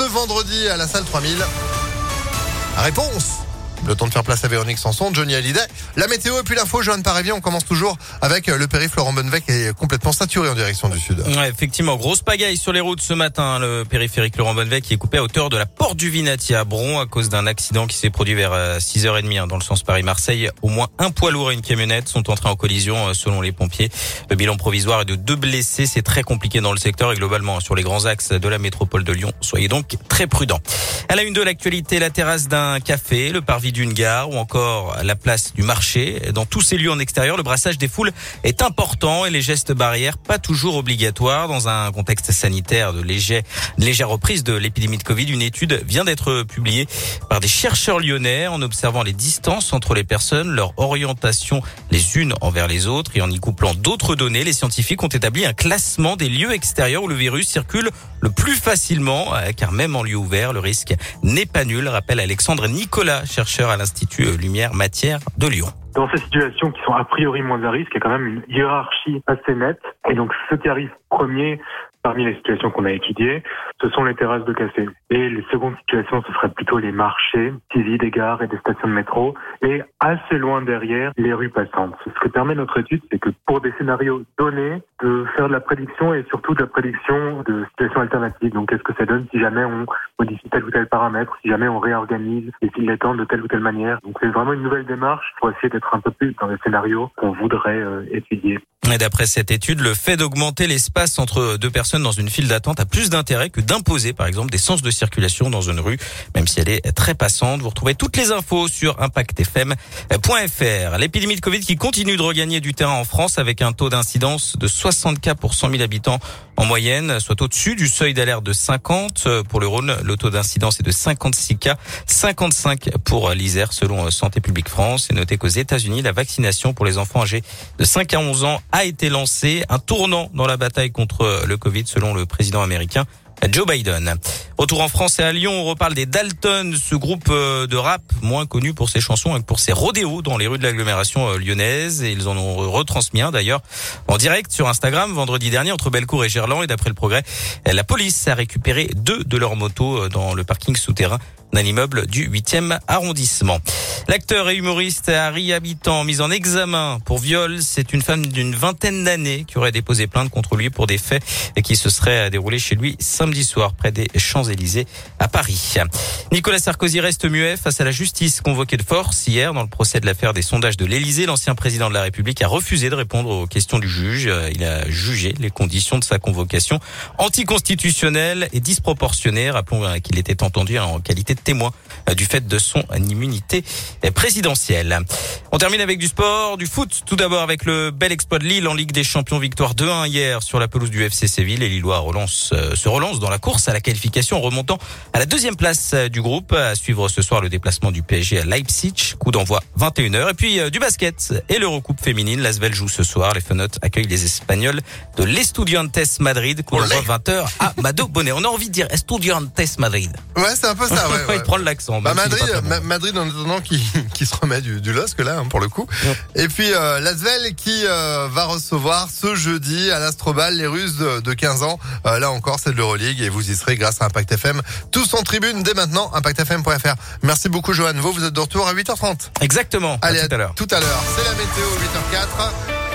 ce vendredi à la salle 3000 Réponse le temps de faire place à Véronique Sanson, Johnny Hallyday. La météo et puis l'info, Johan Paravier. On commence toujours avec le périph' Laurent Bonnevec est complètement saturé en direction du sud. Ouais, effectivement, grosse pagaille sur les routes ce matin. Le périphérique Laurent Bonnevec qui est coupé à hauteur de la porte du Vinati à Bron à cause d'un accident qui s'est produit vers 6h30 euh, hein, dans le sens Paris-Marseille. Au moins un poids lourd et une camionnette sont entrés en collision euh, selon les pompiers. Le bilan provisoire est de deux blessés. C'est très compliqué dans le secteur et globalement sur les grands axes de la métropole de Lyon. Soyez donc très prudents. À la une de l'actualité, la terrasse d'un café, le parvis d'une gare ou encore la place du marché. Dans tous ces lieux en extérieur, le brassage des foules est important et les gestes barrières pas toujours obligatoires. Dans un contexte sanitaire de, léger, légère reprise de l'épidémie de Covid, une étude vient d'être publiée par des chercheurs lyonnais en observant les distances entre les personnes, leur orientation les unes envers les autres et en y couplant d'autres données. Les scientifiques ont établi un classement des lieux extérieurs où le virus circule le plus facilement, euh, car même en lieu ouvert, le risque n'est pas nul, rappelle Alexandre Nicolas, chercheur à l'Institut Lumière Matière de Lyon. Dans ces situations qui sont a priori moins à risque, il y a quand même une hiérarchie assez nette. Et donc, ce qui arrive premier parmi les situations qu'on a étudiées, ce sont les terrasses de café. Et les secondes situations, ce seraient plutôt les marchés, TV, des gares et des stations de métro. Et assez loin derrière, les rues passantes. Ce que permet notre étude, c'est que pour des scénarios donnés, de faire de la prédiction et surtout de la prédiction de situations alternatives. Donc, qu'est-ce que ça donne si jamais on modifie tel ou tel paramètre, si jamais on réorganise les files d'attente de telle ou telle manière. Donc, c'est vraiment une nouvelle démarche pour essayer d'être un peu plus dans les scénarios qu'on voudrait euh, étudier. Et d'après cette étude, le fait d'augmenter l'espace entre deux personnes dans une file d'attente a plus d'intérêt que d'imposer, par exemple, des sens de circulation dans une rue, même si elle est très passante. Vous retrouvez toutes les infos sur impactfm.fr. L'épidémie de Covid qui continue de regagner du terrain en France avec un taux d'incidence de 60 cas pour 100 000 habitants en moyenne, soit au-dessus du seuil d'alerte de 50. Pour le Rhône, le taux d'incidence est de 56 cas, 55 pour l'Isère selon Santé publique France. Et notez qu'aux États-Unis, la vaccination pour les enfants âgés de 5 à 11 ans a été lancée. Un tournant dans la bataille contre le Covid selon le président américain. Joe Biden. Retour en France et à Lyon, on reparle des Dalton, ce groupe euh, de rap moins connu pour ses chansons et pour ses rodéos dans les rues de l'agglomération euh, lyonnaise. Et ils en ont retransmis un d'ailleurs en direct sur Instagram vendredi dernier entre Bellecour et Gerland. Et d'après le progrès, la police a récupéré deux de leurs motos euh, dans le parking souterrain d'un immeuble du 8e arrondissement. L'acteur et humoriste Harry Habitant mis en examen pour viol. C'est une femme d'une vingtaine d'années qui aurait déposé plainte contre lui pour des faits qui se seraient déroulés chez lui samedi soir près des Champs-Élysées à Paris. Nicolas Sarkozy reste muet face à la justice convoquée de force hier dans le procès de l'affaire des sondages de l'Élysée. L'ancien président de la République a refusé de répondre aux questions du juge. Il a jugé les conditions de sa convocation anticonstitutionnelles et disproportionnées. Rappelons qu'il était entendu en qualité de témoin du fait de son immunité présidentielle. On termine avec du sport, du foot. Tout d'abord avec le bel exploit de Lille en Ligue des Champions, victoire 2-1 hier sur la pelouse du FC Séville. Les Lillois relance, euh, se relancent dans la course à la qualification, remontant à la deuxième place euh, du groupe. À suivre ce soir le déplacement du PSG à Leipzig, coup d'envoi 21h. Et puis du basket et l'Eurocoupe féminine. L'Asvel joue ce soir. Les Fenotes accueillent les Espagnols de l'Estudiantes Madrid, coup d'envoi 20h à Mado Bonnet. On a envie de dire Estudiantes Madrid. Ouais, c'est un peu ça. Ouais, il prend l'accent. Bah, Madrid, Madrid en attendant qui, qui se remet du, du LOSC là, hein, pour le coup. Et puis euh, Lasvel qui euh, va recevoir ce jeudi à l'Astrobal les Russes de, 15 ans. Euh, là encore, c'est de l'Euroleague et vous y serez grâce à Impact FM. Tous en tribune dès maintenant, impactfm.fr. Merci beaucoup Johan. Vous, vous êtes de retour à 8h30. Exactement. Allez, à tout à l'heure. Tout à l'heure. C'est la météo 8h04.